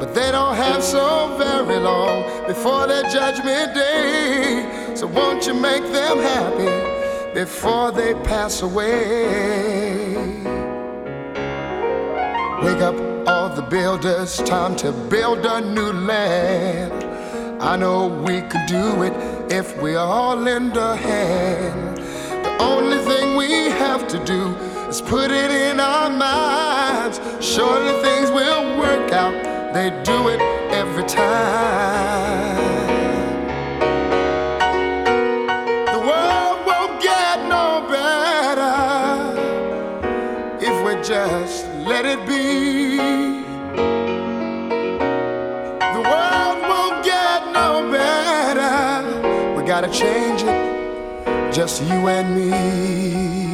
But they don't have so very long before their judgment day. So won't you make them happy before they pass away? Wake up all the builders, time to build a new land. I know we could do it if we all lend a hand. The only thing we have to do is put it in our minds. Surely things will work out, they do it every time. The world won't get no better if we just let it be. The world won't get no better. We gotta change it, just you and me.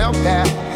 help that.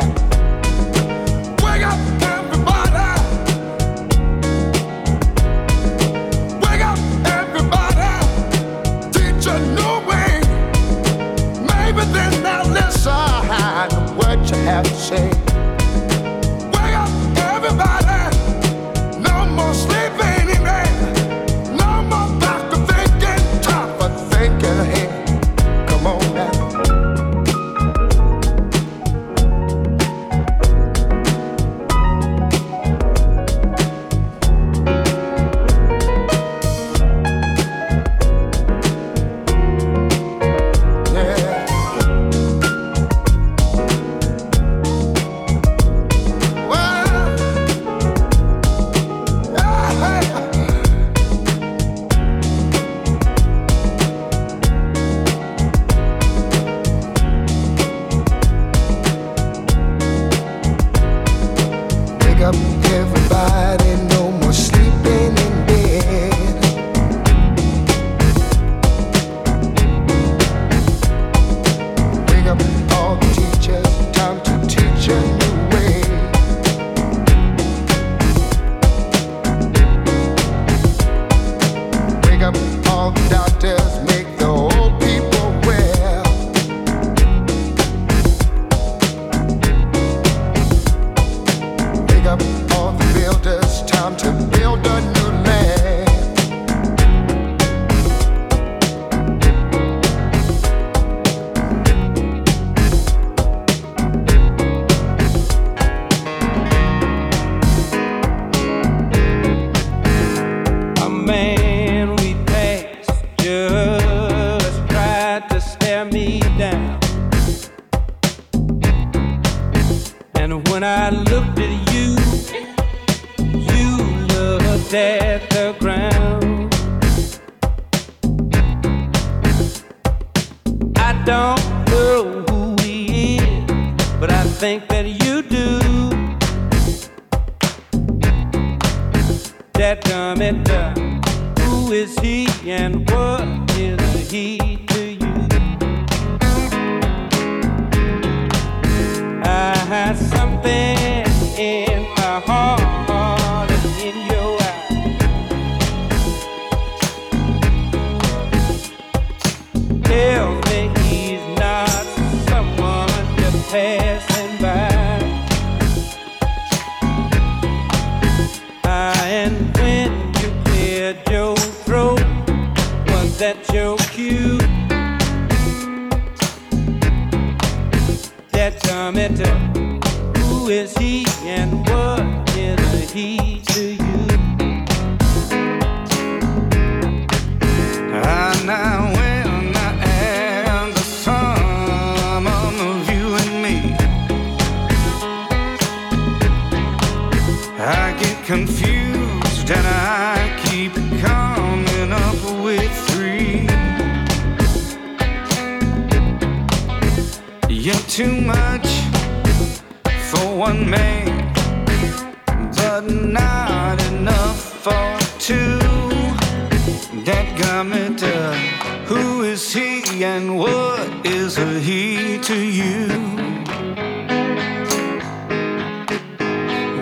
to you.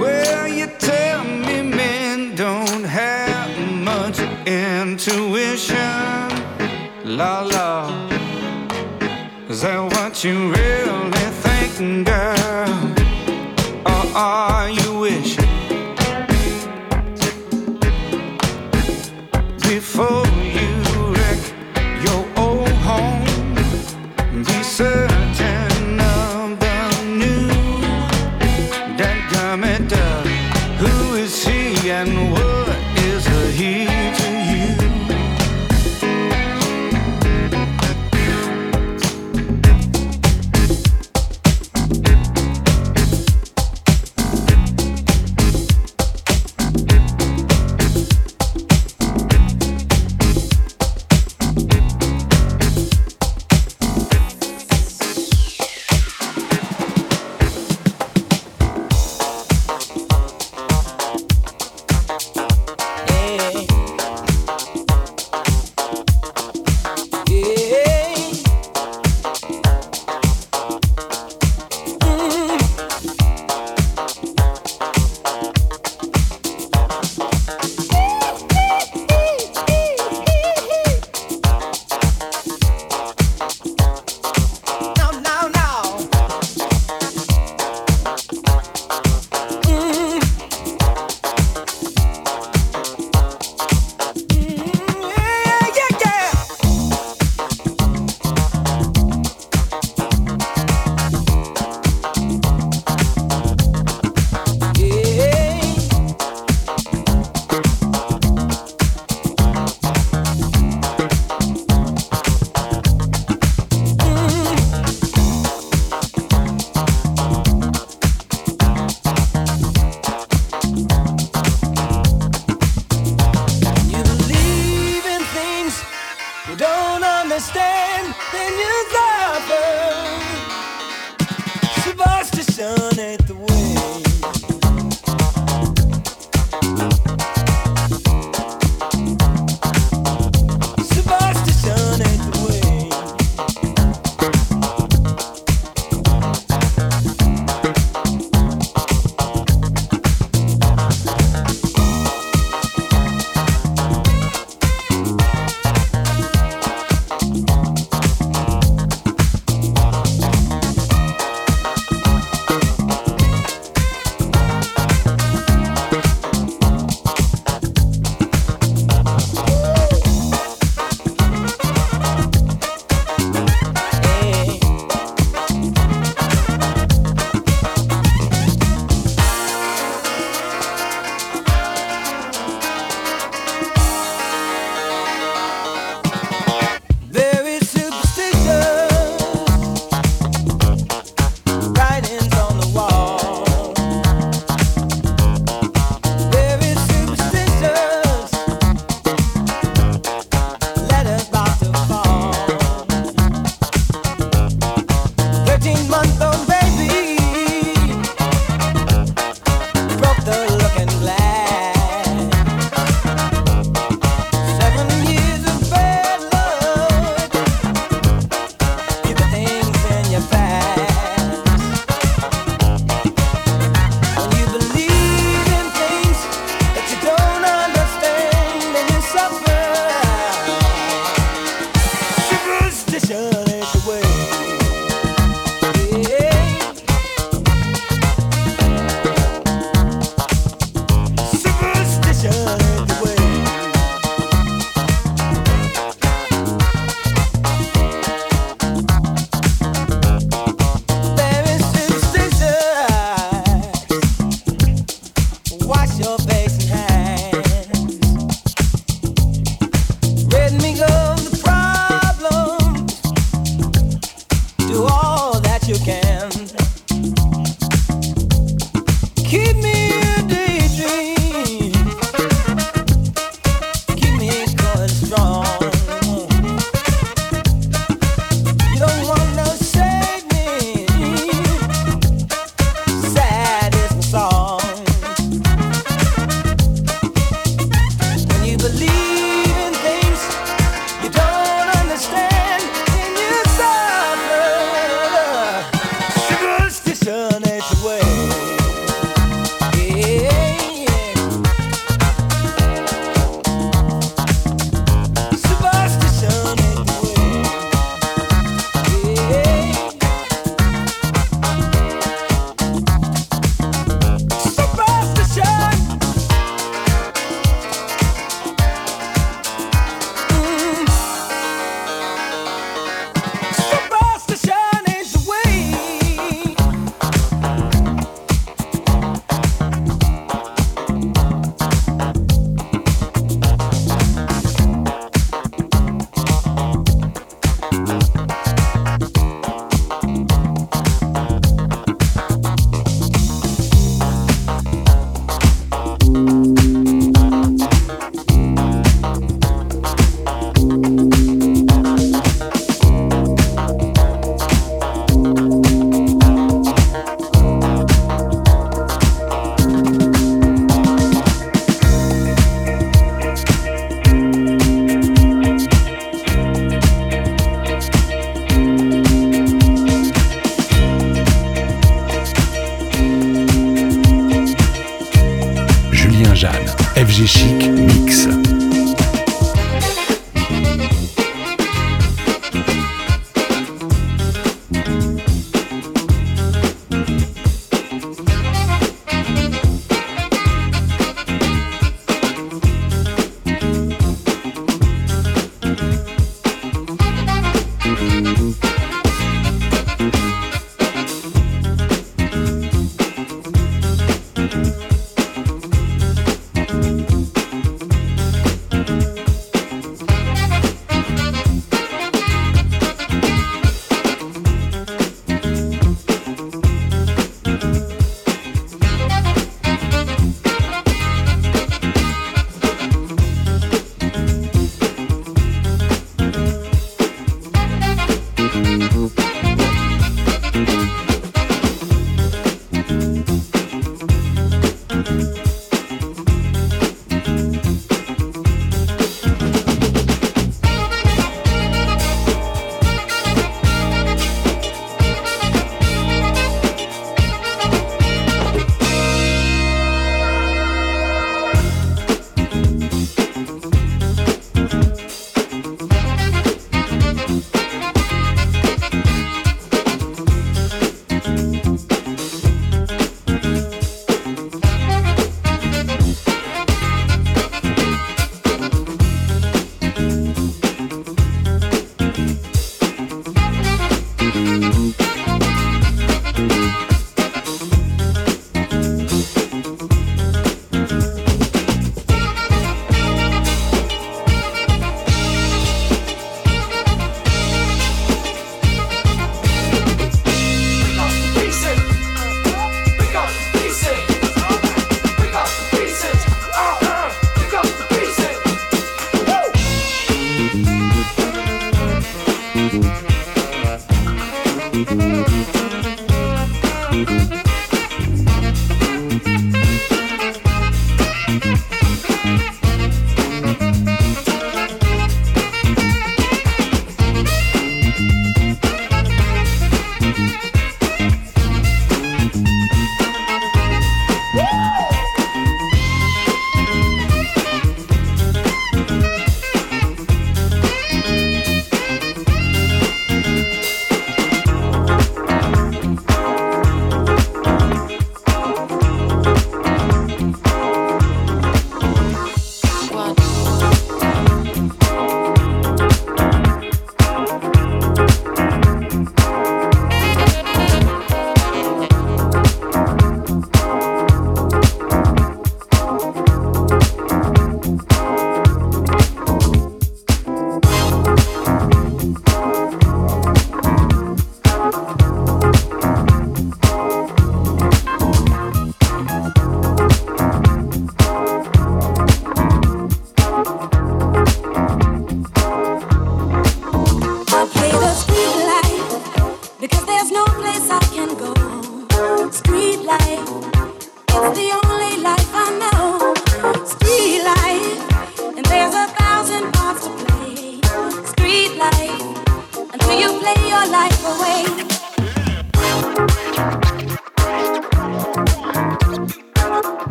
Well, you tell me men don't have much intuition. La la, is that what you really think?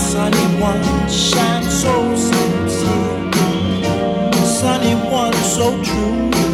Sunny one shines so sincere. Sunny one so true.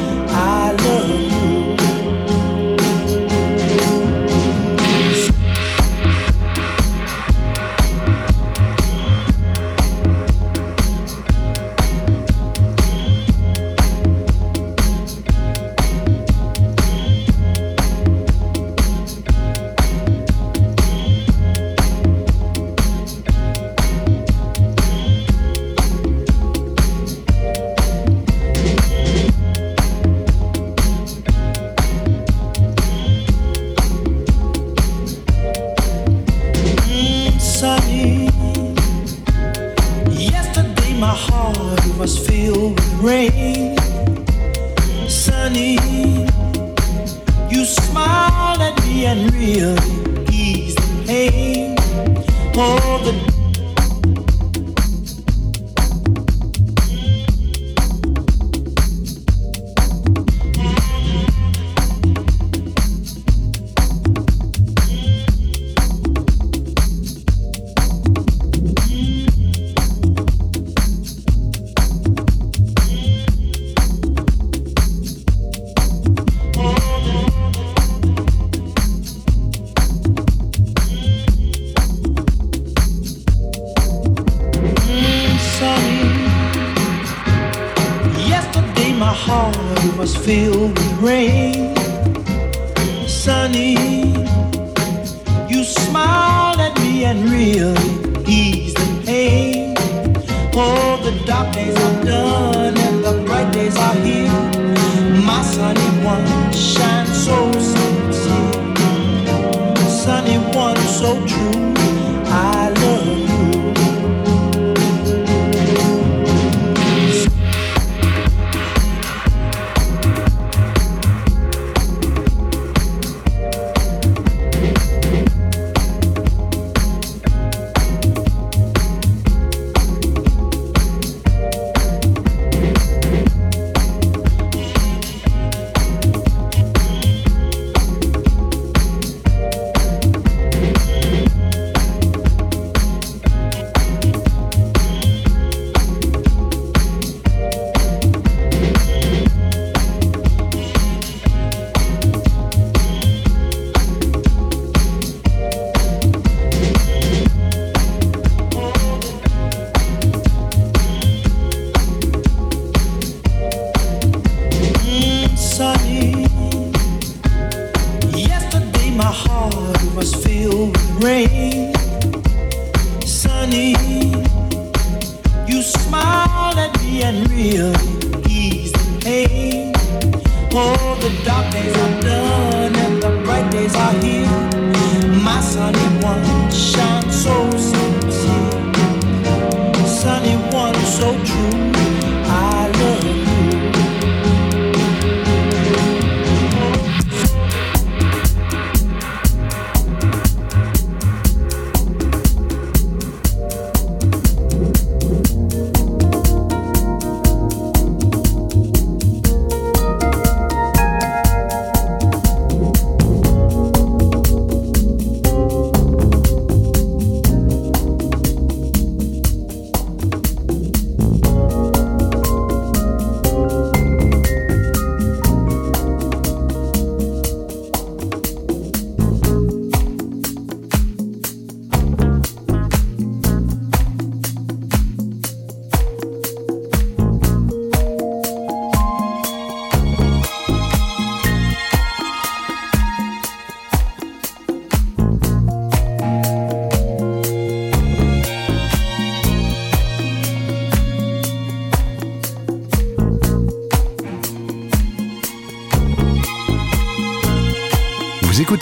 往事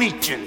Nietzsche.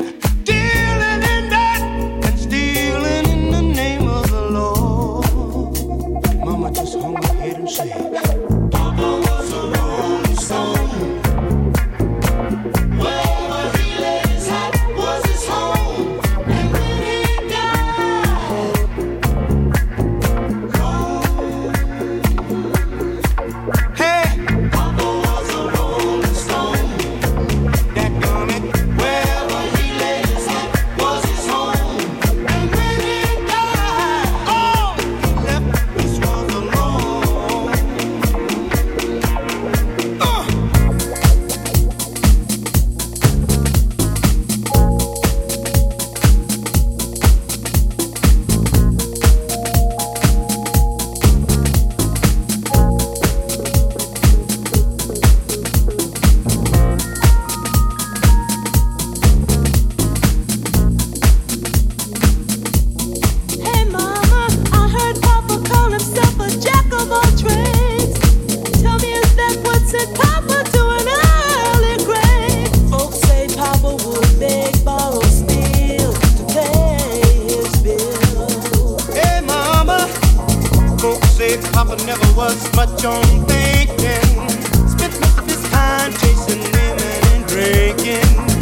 never was much on thinking. Spent of his time chasing women and drinking.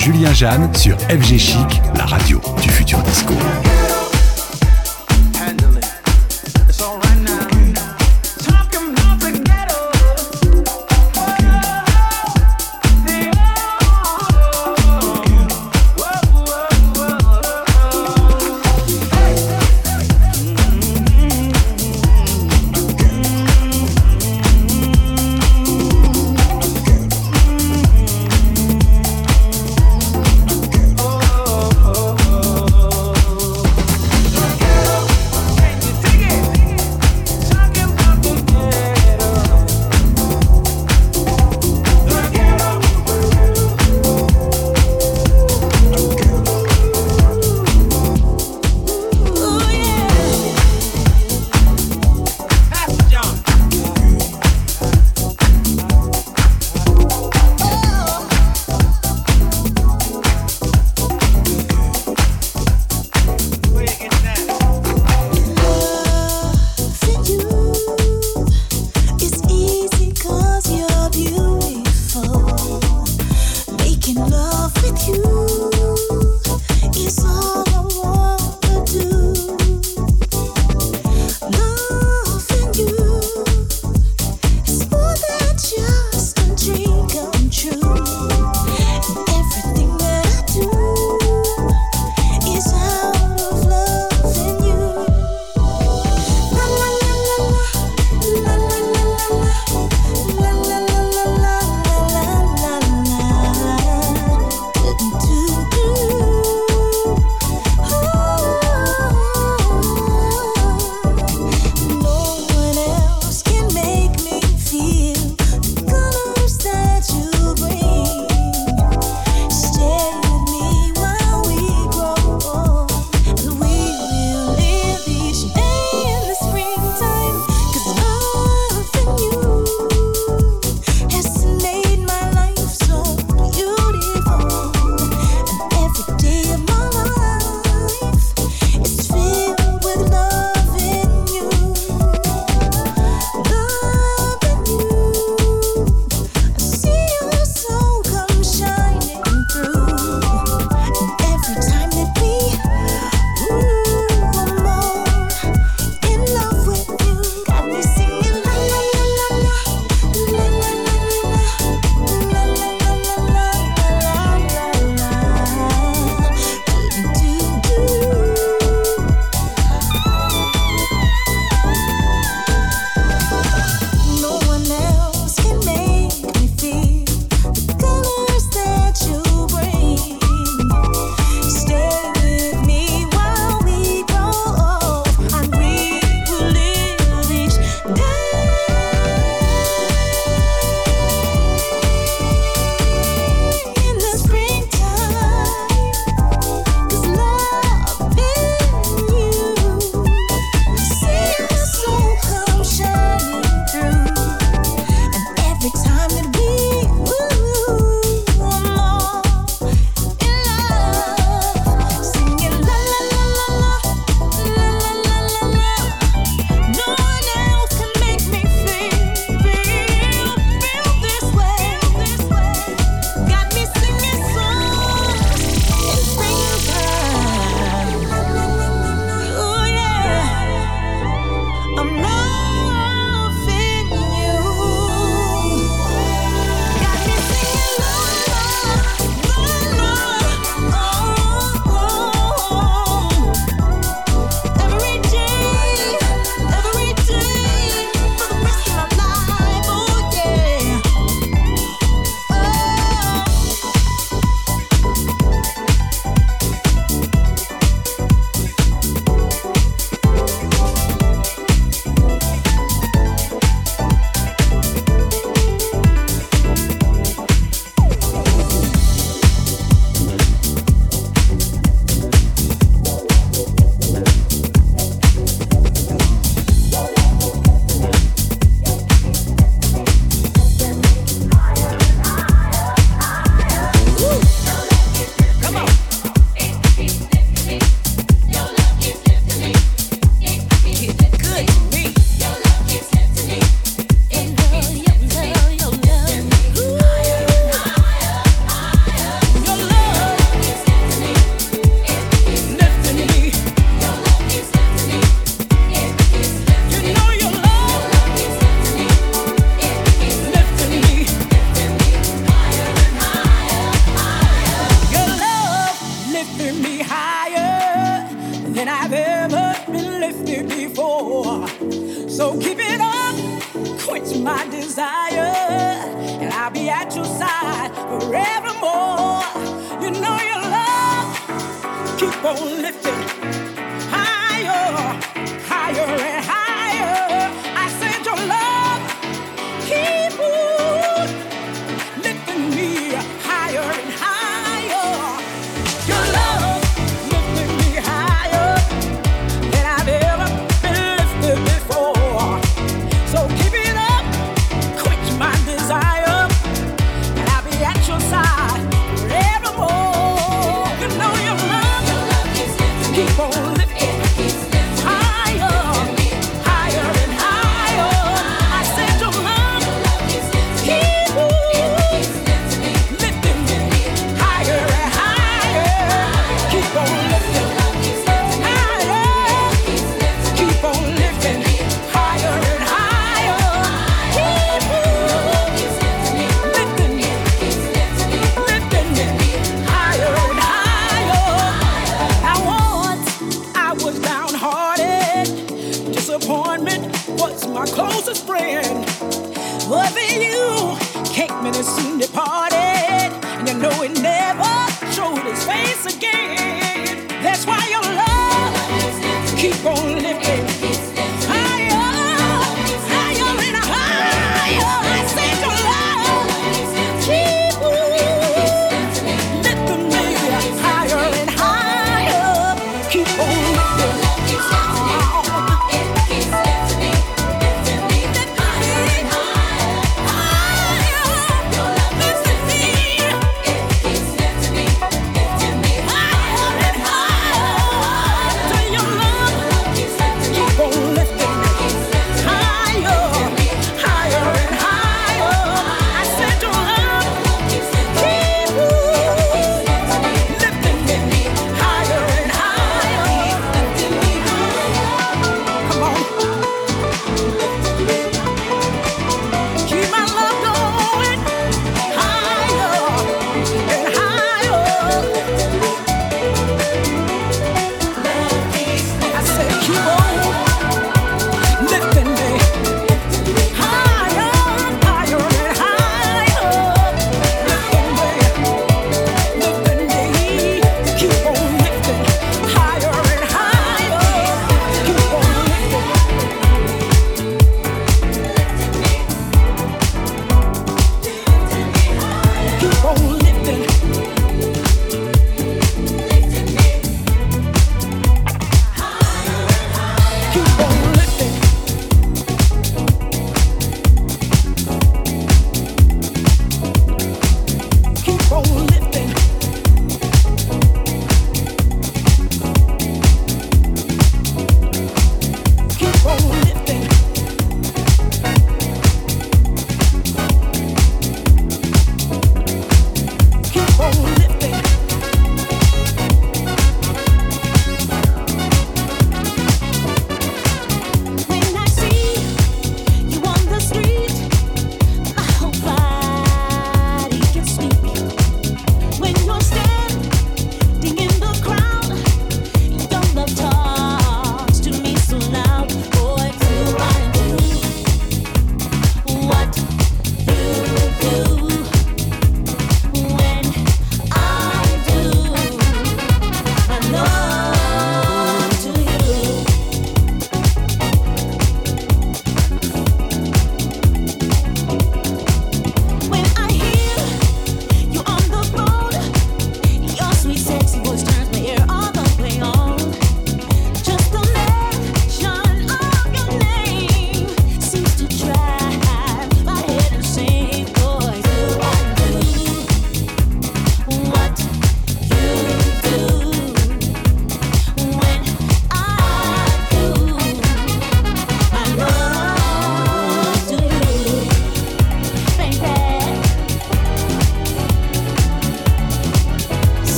Julien Jeanne sur FG Chic, la radio du futur disco.